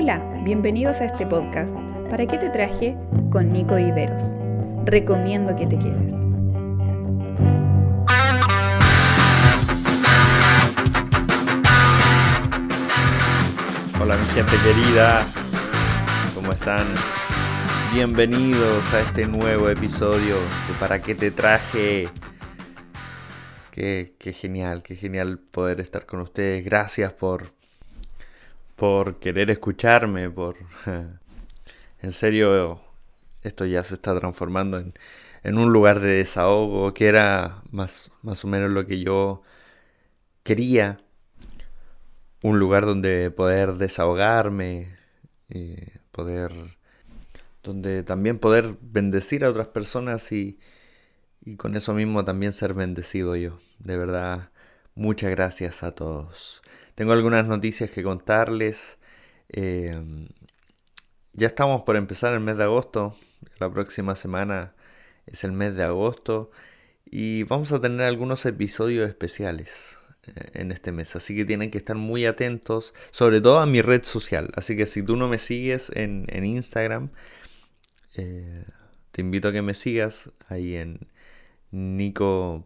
Hola, bienvenidos a este podcast. ¿Para qué te traje? Con Nico Viveros. Recomiendo que te quedes. Hola mi gente querida, ¿cómo están? Bienvenidos a este nuevo episodio de ¿Para qué te traje? Qué, qué genial, qué genial poder estar con ustedes. Gracias por, por querer escucharme, por... en serio, esto ya se está transformando en, en, un lugar de desahogo, que era más, más o menos lo que yo quería. Un lugar donde poder desahogarme, y poder... donde también poder bendecir a otras personas y, y con eso mismo también ser bendecido yo. De verdad, muchas gracias a todos. Tengo algunas noticias que contarles. Eh, ya estamos por empezar el mes de agosto. La próxima semana es el mes de agosto. Y vamos a tener algunos episodios especiales eh, en este mes. Así que tienen que estar muy atentos. Sobre todo a mi red social. Así que si tú no me sigues en, Instagram. Eh, te invito a que me sigas ahí en nico.vm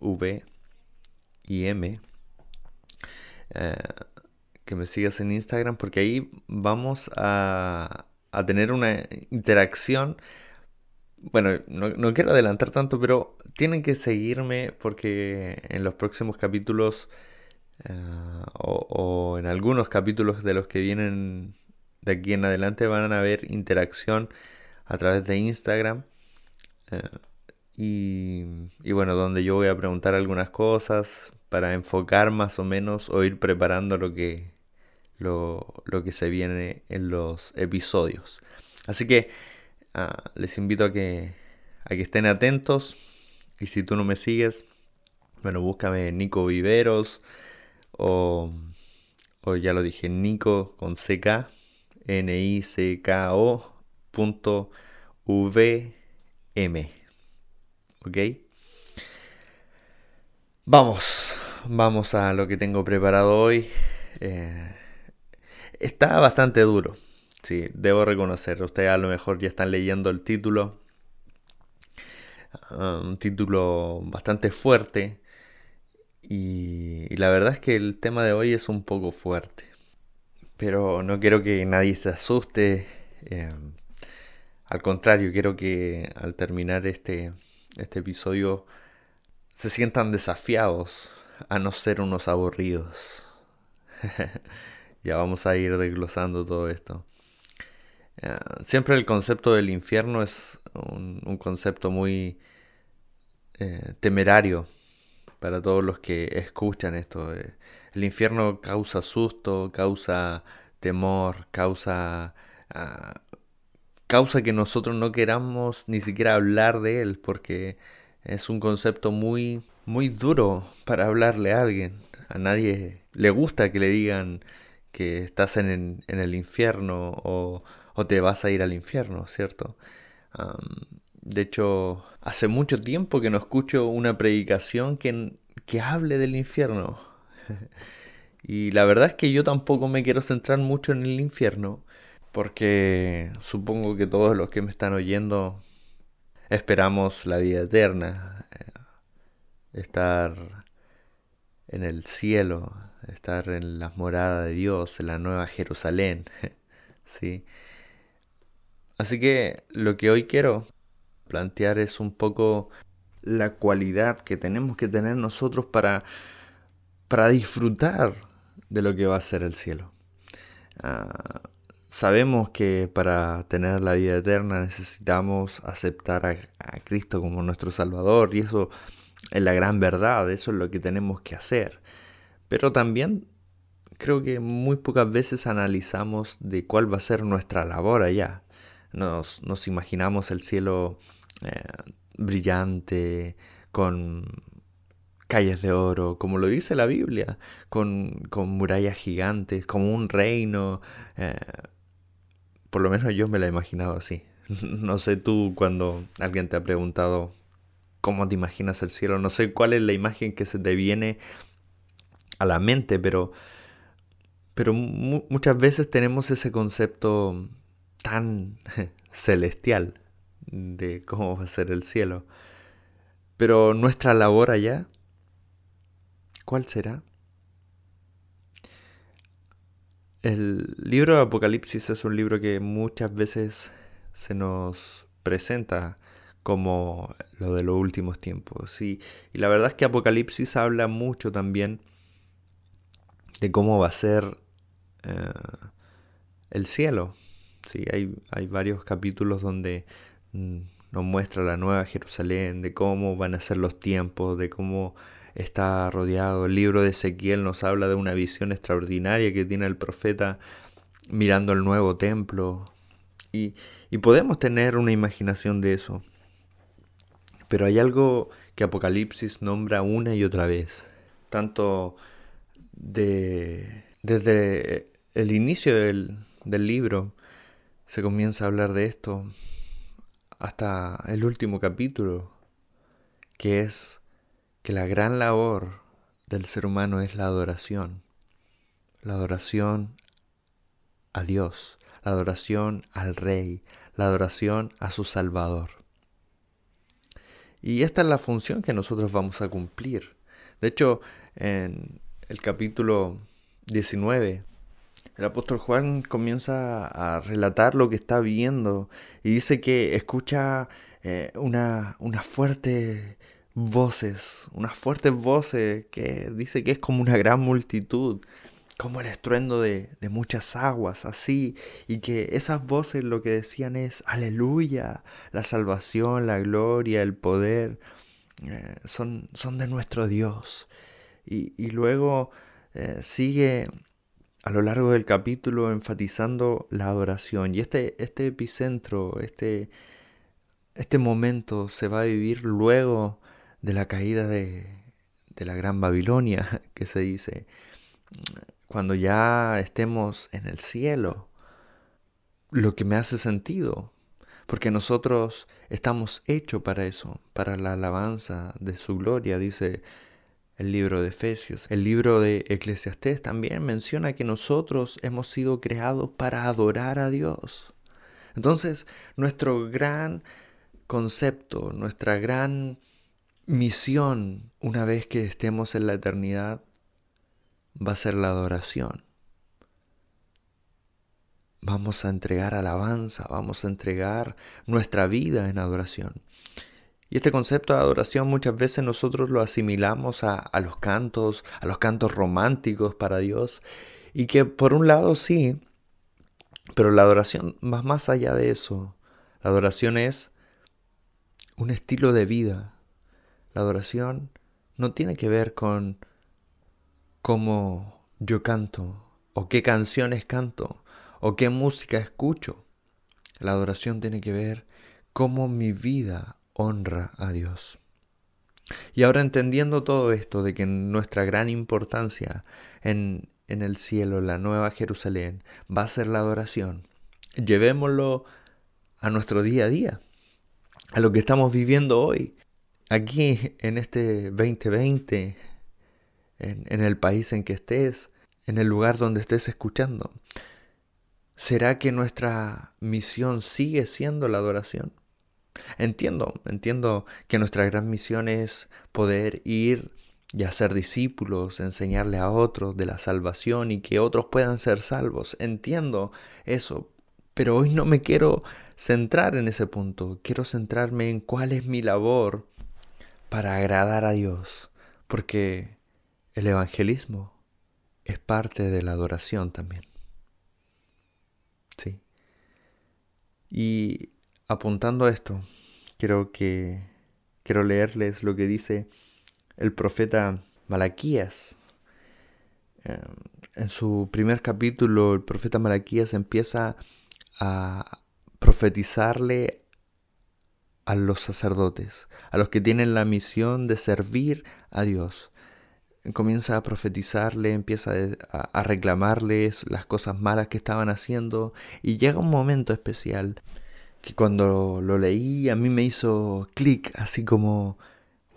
v y m eh, que me sigas en Instagram porque ahí vamos a, a tener una interacción. Bueno, no, quiero adelantar tanto, pero tienen que seguirme porque en los próximos capítulos eh, o, en algunos capítulos de los que vienen de aquí en adelante van a haber interacción a través de Instagram. Eh, y, y, bueno, donde yo voy a preguntar algunas cosas, para enfocar más o menos o ir preparando lo que, lo, que se viene en los episodios. Así que ah, les invito a que, a que estén atentos y si tú no me sigues, bueno, búscame Nico Viveros o, o ya lo dije, Nico con CK, N-I-C-K-O punto V-M. ¿Ok? Vamos, vamos a lo que tengo preparado hoy. Eh, está bastante duro, sí, debo reconocer. Ustedes a lo mejor ya están leyendo el título. Ah, un título bastante fuerte. Y, la verdad es que el tema de hoy es un poco fuerte. Pero no quiero que nadie se asuste. Eh, al contrario, quiero que al terminar este, este episodio se sientan desafiados a no ser unos aburridos. ya vamos a ir desglosando todo esto. siempre el concepto del infierno es un, concepto muy eh, temerario para todos los que escuchan esto. Eh, el infierno causa susto, causa temor, causa, ah, causa que nosotros no queramos ni siquiera hablar de él porque es un concepto muy, muy duro para hablarle a alguien. A nadie le gusta que le digan que estás en, el infierno o, te vas a ir al infierno, ¿cierto? de hecho, hace mucho tiempo que no escucho una predicación que, que hable del infierno. y la verdad es que yo tampoco me quiero centrar mucho en el infierno, porque supongo que todos los que me están oyendo esperamos la vida eterna, eh, estar en el cielo, estar en las moradas de Dios, en la nueva Jerusalén, ¿sí? Así que lo que hoy quiero plantear es un poco la cualidad que tenemos que tener nosotros para, para disfrutar de lo que va a ser el cielo. Ah, Sabemos que para tener la vida eterna necesitamos aceptar a, Cristo como nuestro Salvador y eso es la gran verdad, eso es lo que tenemos que hacer. Pero también creo que muy pocas veces analizamos de cuál va a ser nuestra labor allá. Nos, imaginamos el cielo eh, brillante, con calles de oro, como lo dice la Biblia, con, murallas gigantes, como un reino. Eh, por lo menos yo me la he imaginado así. No sé tú cuando alguien te ha preguntado cómo te imaginas el cielo, no sé cuál es la imagen que se te viene a la mente, pero Pero muchas veces tenemos ese concepto tan celestial de cómo va a ser el cielo. Pero nuestra labor allá, ¿cuál será? El libro de Apocalipsis es un libro que muchas veces se nos presenta como lo de los últimos tiempos. Y, y la verdad es que Apocalipsis habla mucho también de cómo va a ser eh, el cielo. Sí, hay, hay varios capítulos donde mm, nos muestra la nueva Jerusalén, de cómo van a ser los tiempos, de cómo está rodeado. El libro de Ezequiel nos habla de una visión extraordinaria que tiene el profeta mirando el nuevo templo. Y, y podemos tener una imaginación de eso. Pero hay algo que Apocalipsis nombra una y otra vez. Tanto de, desde el inicio del, del libro se comienza a hablar de esto hasta el último capítulo, que es que la gran labor del ser humano es la adoración. La adoración a Dios, la adoración al Rey, la adoración a su Salvador. Y esta es la función que nosotros vamos a cumplir. De hecho, en el capítulo 19, el apóstol Juan comienza a relatar lo que está viendo y dice que escucha eh, una, una fuerte voces, unas fuertes voces que dice que es como una gran multitud, como el estruendo de, muchas aguas, así, y que esas voces lo que decían es, aleluya, la salvación, la gloria, el poder, eh, son, son de nuestro Dios. Y, luego eh, sigue a lo largo del capítulo enfatizando la adoración. Y este, este epicentro, este, este momento se va a vivir luego de la caída de, la Gran Babilonia, que se dice, cuando ya estemos en el cielo, lo que me hace sentido, porque nosotros estamos hechos para eso, para la alabanza de su gloria, dice el libro de Efesios. El libro de Eclesiastés también menciona que nosotros hemos sido creados para adorar a Dios. Entonces, nuestro gran concepto, nuestra gran misión una vez que estemos en la eternidad va a ser la adoración. Vamos a entregar alabanza, vamos a entregar nuestra vida en adoración. Y este concepto de adoración muchas veces nosotros lo asimilamos a, a, los cantos, a los cantos románticos para Dios. Y que por un lado sí, pero la adoración va más allá de eso. La adoración es un estilo de vida, la adoración no tiene que ver con cómo yo canto, o qué canciones canto, o qué música escucho. La adoración tiene que ver cómo mi vida honra a Dios. Y ahora entendiendo todo esto de que nuestra gran importancia en, en el cielo, la nueva Jerusalén, va a ser la adoración, llevémoslo a nuestro día a día, a lo que estamos viviendo hoy aquí en este 2020, en, el país en que estés, en el lugar donde estés escuchando, ¿será que nuestra misión sigue siendo la adoración? Entiendo, entiendo que nuestra gran misión es poder ir y hacer discípulos, enseñarle a otros de la salvación y que otros puedan ser salvos. Entiendo eso, pero hoy no me quiero centrar en ese punto, quiero centrarme en cuál es mi labor para agradar a Dios, porque el evangelismo es parte de la adoración también. Sí. Y apuntando a esto, quiero que quiero leerles lo que dice el profeta Malaquías. Em, en su primer capítulo, el profeta Malaquías empieza a profetizarle a los sacerdotes, a los que tienen la misión de servir a Dios. Comienza a profetizarle, empieza a, reclamarles las cosas malas que estaban haciendo y llega un momento especial que cuando lo leí a mí me hizo clic, así como,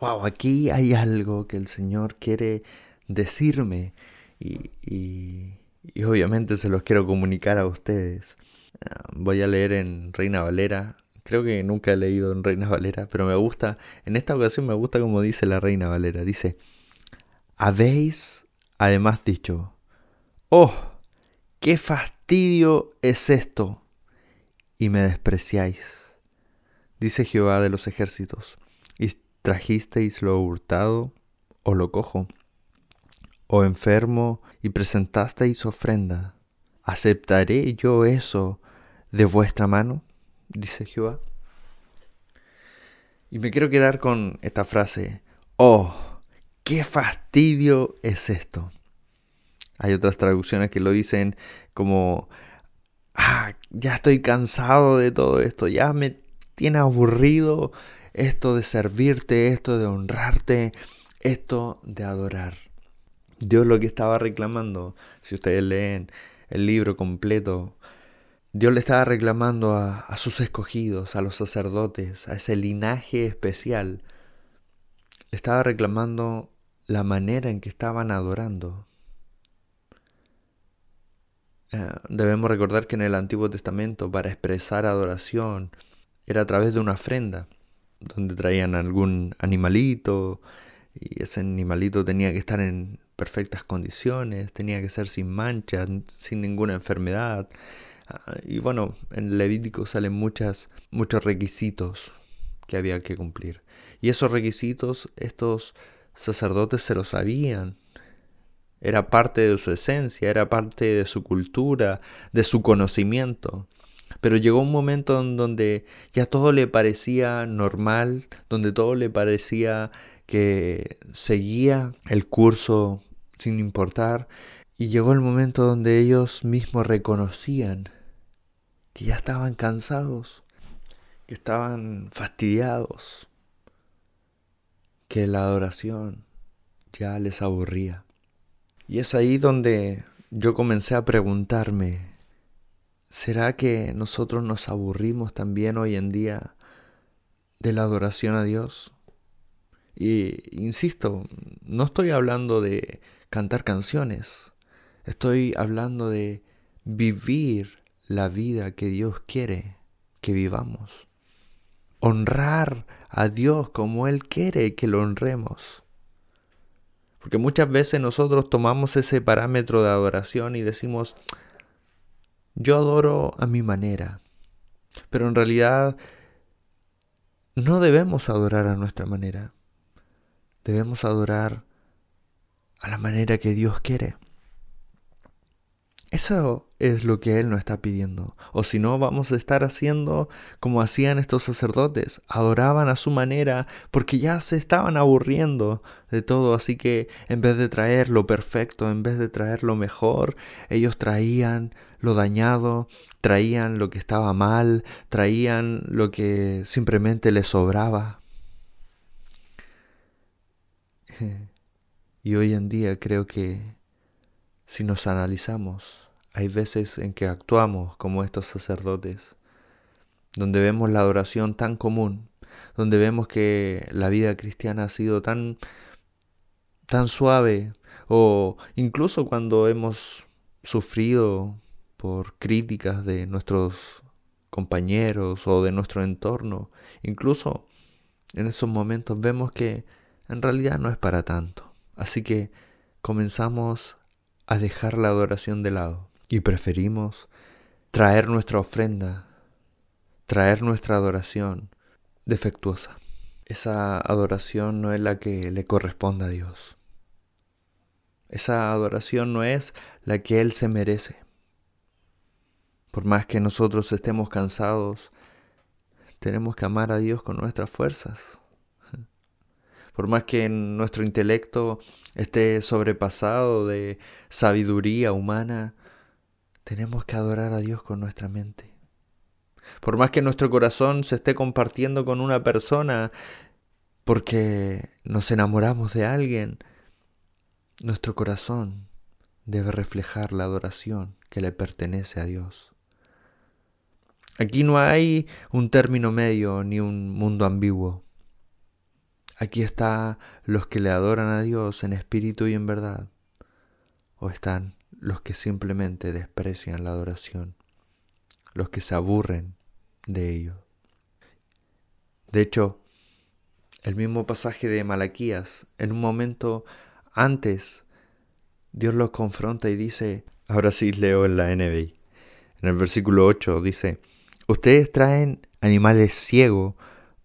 wow, aquí hay algo que el Señor quiere decirme. Y, y obviamente se los quiero comunicar a ustedes. Ah, voy a leer en Reina Valera. Creo que nunca he leído en Reina Valera, pero me gusta, en esta ocasión me gusta como dice la Reina Valera. Dice, habéis además dicho, oh, qué fastidio es esto, y me despreciáis, dice Jehová de los ejércitos, y trajisteis lo hurtado o lo cojo o enfermo y presentasteis ofrenda, ¿aceptaré yo eso de vuestra mano? Dice Jehová. Y me quiero quedar con esta frase, oh, qué fastidio es esto. Hay otras traducciones que lo dicen como, ah, ya estoy cansado de todo esto, ya me tiene aburrido esto de servirte, esto de honrarte, esto de adorar. Dios lo que estaba reclamando, si ustedes leen el libro completo, Dios le estaba reclamando a, a, sus escogidos, a los sacerdotes, a ese linaje especial. Le estaba reclamando la manera en que estaban adorando. Eh, debemos recordar que en el Antiguo Testamento para expresar adoración era a través de una ofrenda, donde traían algún animalito y ese animalito tenía que estar en perfectas condiciones, tenía que ser sin manchas, sin ninguna enfermedad. Ah, y bueno, en Levítico salen muchos requisitos que había que cumplir. Y esos requisitos estos sacerdotes se los sabían. Era parte de su esencia, era parte de su cultura, de su conocimiento. Pero llegó un momento en donde ya todo le parecía normal, donde todo le parecía que seguía el curso sin importar, y llegó el momento donde ellos mismos reconocían que ya estaban cansados, que estaban fastidiados, que la adoración ya les aburría. Y es ahí donde yo comencé a preguntarme, ¿será que nosotros nos aburrimos también hoy en día de la adoración a Dios? Y insisto, no estoy hablando de cantar canciones. Estoy hablando de vivir la vida que Dios quiere que vivamos. Honrar a Dios como Él quiere que lo honremos. Porque muchas veces nosotros tomamos ese parámetro de adoración y decimos, yo adoro a mi manera. Pero en realidad no debemos adorar a nuestra manera. Debemos adorar a la manera que Dios quiere. Eso es lo que Él nos está pidiendo. O si no, vamos a estar haciendo como hacían estos sacerdotes. Adoraban a su manera porque ya se estaban aburriendo de todo. Así que en vez de traer lo perfecto, en vez de traer lo mejor, ellos traían lo dañado, traían lo que estaba mal, traían lo que simplemente les sobraba. Y hoy en día creo que si nos analizamos, hay veces en que actuamos como estos sacerdotes, donde vemos la adoración tan común, donde vemos que la vida cristiana ha sido tan tan suave o incluso cuando hemos sufrido por críticas de nuestros compañeros o de nuestro entorno, incluso en esos momentos vemos que en realidad no es para tanto. Así que comenzamos a dejar la adoración de lado y preferimos traer nuestra ofrenda, traer nuestra adoración defectuosa. Esa adoración no es la que le corresponde a Dios. Esa adoración no es la que Él se merece. Por más que nosotros estemos cansados, tenemos que amar a Dios con nuestras fuerzas. Por más que nuestro intelecto esté sobrepasado de sabiduría humana, tenemos que adorar a Dios con nuestra mente. Por más que nuestro corazón se esté compartiendo con una persona porque nos enamoramos de alguien, nuestro corazón debe reflejar la adoración que le pertenece a Dios. Aquí no hay un término medio ni un mundo ambiguo. Aquí están los que le adoran a Dios en espíritu y en verdad. O están los que simplemente desprecian la adoración, los que se aburren de ello. De hecho, el mismo pasaje de Malaquías, en un momento antes, Dios los confronta y dice, ahora sí leo en la NBI, en el versículo 8 dice, ustedes traen animales ciegos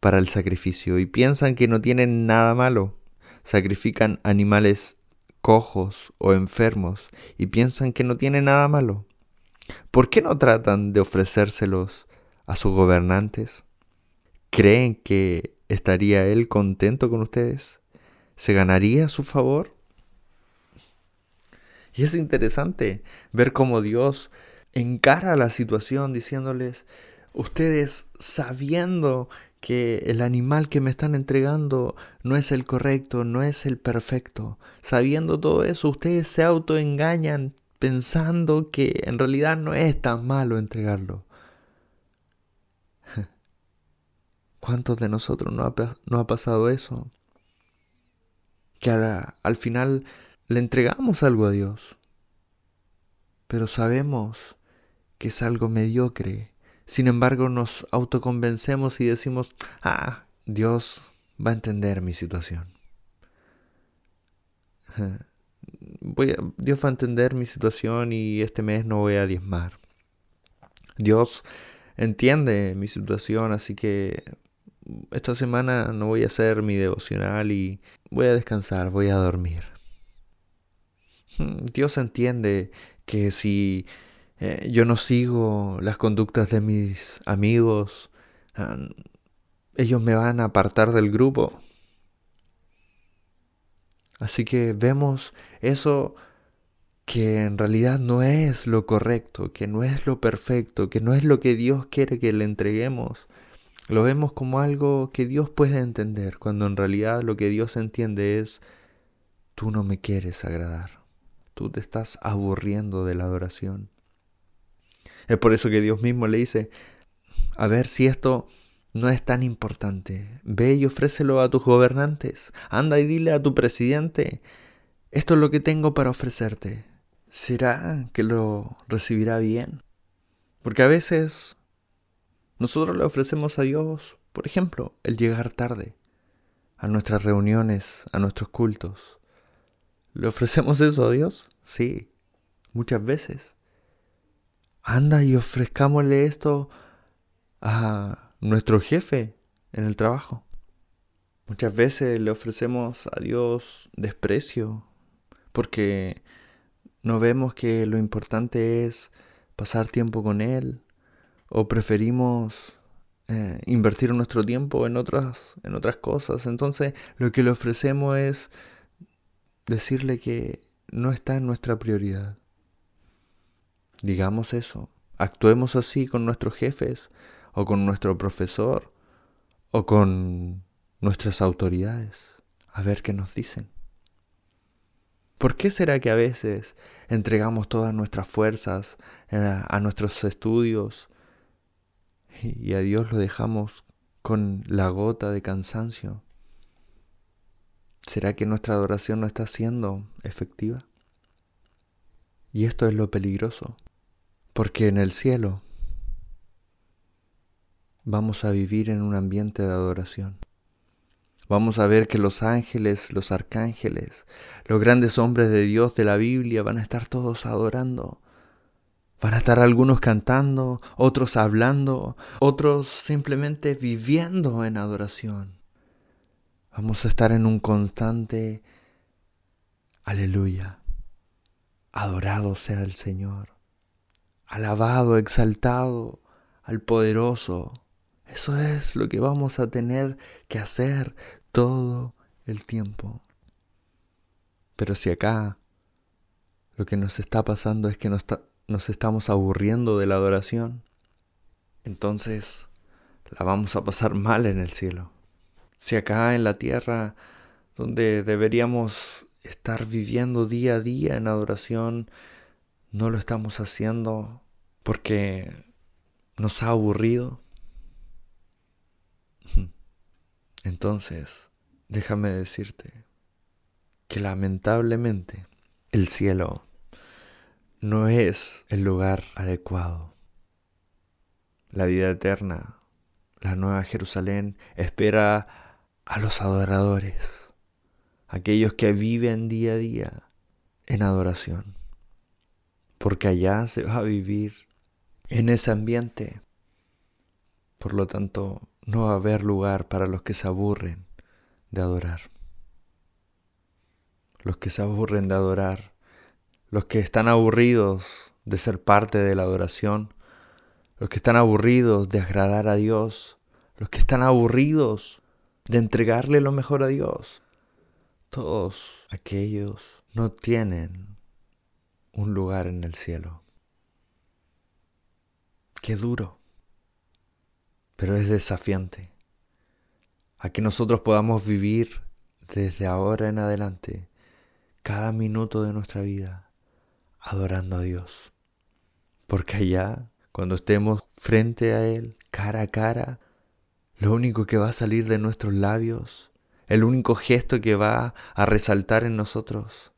para el sacrificio y piensan que no tienen nada malo. Sacrifican animales cojos o enfermos y piensan que no tienen nada malo. ¿Por qué no tratan de ofrecérselos a sus gobernantes? ¿Creen que estaría él contento con ustedes? ¿Se ganaría su favor? Y es interesante ver cómo Dios encara la situación diciéndoles, ustedes sabiendo que el animal que me están entregando no es el correcto, no es el perfecto, sabiendo todo eso, ustedes se autoengañan pensando que en realidad no es tan malo entregarlo. ¿Cuántos de nosotros no ha, no ha pasado eso? Que al final le entregamos algo a Dios, pero sabemos que es algo mediocre. Sin embargo, nos autoconvencemos y decimos, ah, Dios va a entender mi situación. Voy Dios va a entender mi situación y este mes no voy a diezmar. Dios entiende mi situación, así que esta semana no voy a hacer mi devocional y voy a descansar, voy a dormir. Dios entiende que si eh, yo no sigo las conductas de mis amigos, ah, ellos me van a apartar del grupo. Así que vemos eso que en realidad no es lo correcto, que no es lo perfecto, que no es lo que Dios quiere que le entreguemos. Lo vemos como algo que Dios puede entender, cuando en realidad lo que Dios entiende es, tú no me quieres agradar, tú te estás aburriendo de la adoración. Es por eso que Dios mismo le dice, a ver si esto no es tan importante, ve y ofrécelo a tus gobernantes, anda y dile a tu presidente, esto es lo que tengo para ofrecerte. ¿Será que lo recibirá bien? Porque a veces nosotros le ofrecemos a Dios, por ejemplo, el llegar tarde a nuestras reuniones, a nuestros cultos. ¿Le ofrecemos eso a Dios? Sí, muchas veces. Anda y ofrezcámosle esto a nuestro jefe en el trabajo. Muchas veces le ofrecemos a Dios desprecio porque no vemos que lo importante es pasar tiempo con Él, o preferimos eh, invertir nuestro tiempo en otras, en otras cosas. Entonces lo que le ofrecemos es decirle que no está en nuestra prioridad. Digamos eso, actuemos así con nuestros jefes o con nuestro profesor o con nuestras autoridades, a ver qué nos dicen. ¿Por qué será que a veces entregamos todas nuestras fuerzas eh, a nuestros estudios, y a Dios lo dejamos con la gota de cansancio? ¿Será que nuestra adoración no está siendo efectiva? Y esto es lo peligroso, porque en el cielo vamos a vivir en un ambiente de adoración. Vamos a ver que los ángeles, los arcángeles, los grandes hombres de Dios de la Biblia van a estar todos adorando Van a estar algunos cantando, otros hablando, otros simplemente viviendo en adoración. Vamos a estar en un constante aleluya. Adorado sea el Señor. Alabado, exaltado al poderoso. Eso es lo que vamos a tener que hacer todo el tiempo. Pero si acá lo que nos está pasando es que nos, estamos aburriendo de la adoración, entonces la vamos a pasar mal en el cielo. Si acá en la tierra, donde deberíamos estar viviendo día a día en adoración, no lo estamos haciendo porque nos ha aburrido, entonces déjame decirte que lamentablemente el cielo no es el lugar adecuado. La vida eterna, la nueva Jerusalén, espera a los adoradores, aquellos que viven día a día en adoración, porque allá se va a vivir en ese ambiente. Por lo tanto, no va a haber lugar para los que se aburren de adorar. Los que se aburren de adorar, los que están aburridos de ser parte de la adoración, los que están aburridos de agradar a Dios, los que están aburridos de entregarle lo mejor a Dios. Todos aquellos no tienen un lugar en el cielo. Qué duro, pero es desafiante a que nosotros podamos vivir desde ahora en adelante cada minuto de nuestra vida adorando a Dios. Porque allá, cuando estemos frente a Él, cara a cara, lo único que va a salir de nuestros labios, el único gesto que va a resaltar en nosotros,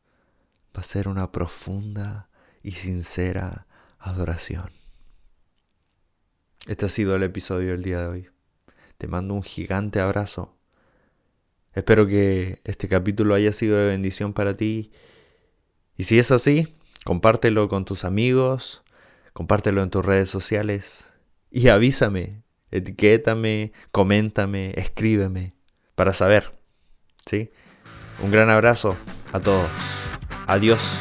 va a ser una profunda y sincera adoración. Este ha sido el episodio del día de hoy. Te mando un gigante abrazo. Espero que este capítulo haya sido de bendición para ti. Y si es así, compártelo con tus amigos, compártelo en tus redes sociales y avísame, etiquétame, coméntame, escríbeme para saber. ¿Sí? Un gran abrazo a todos. Adiós.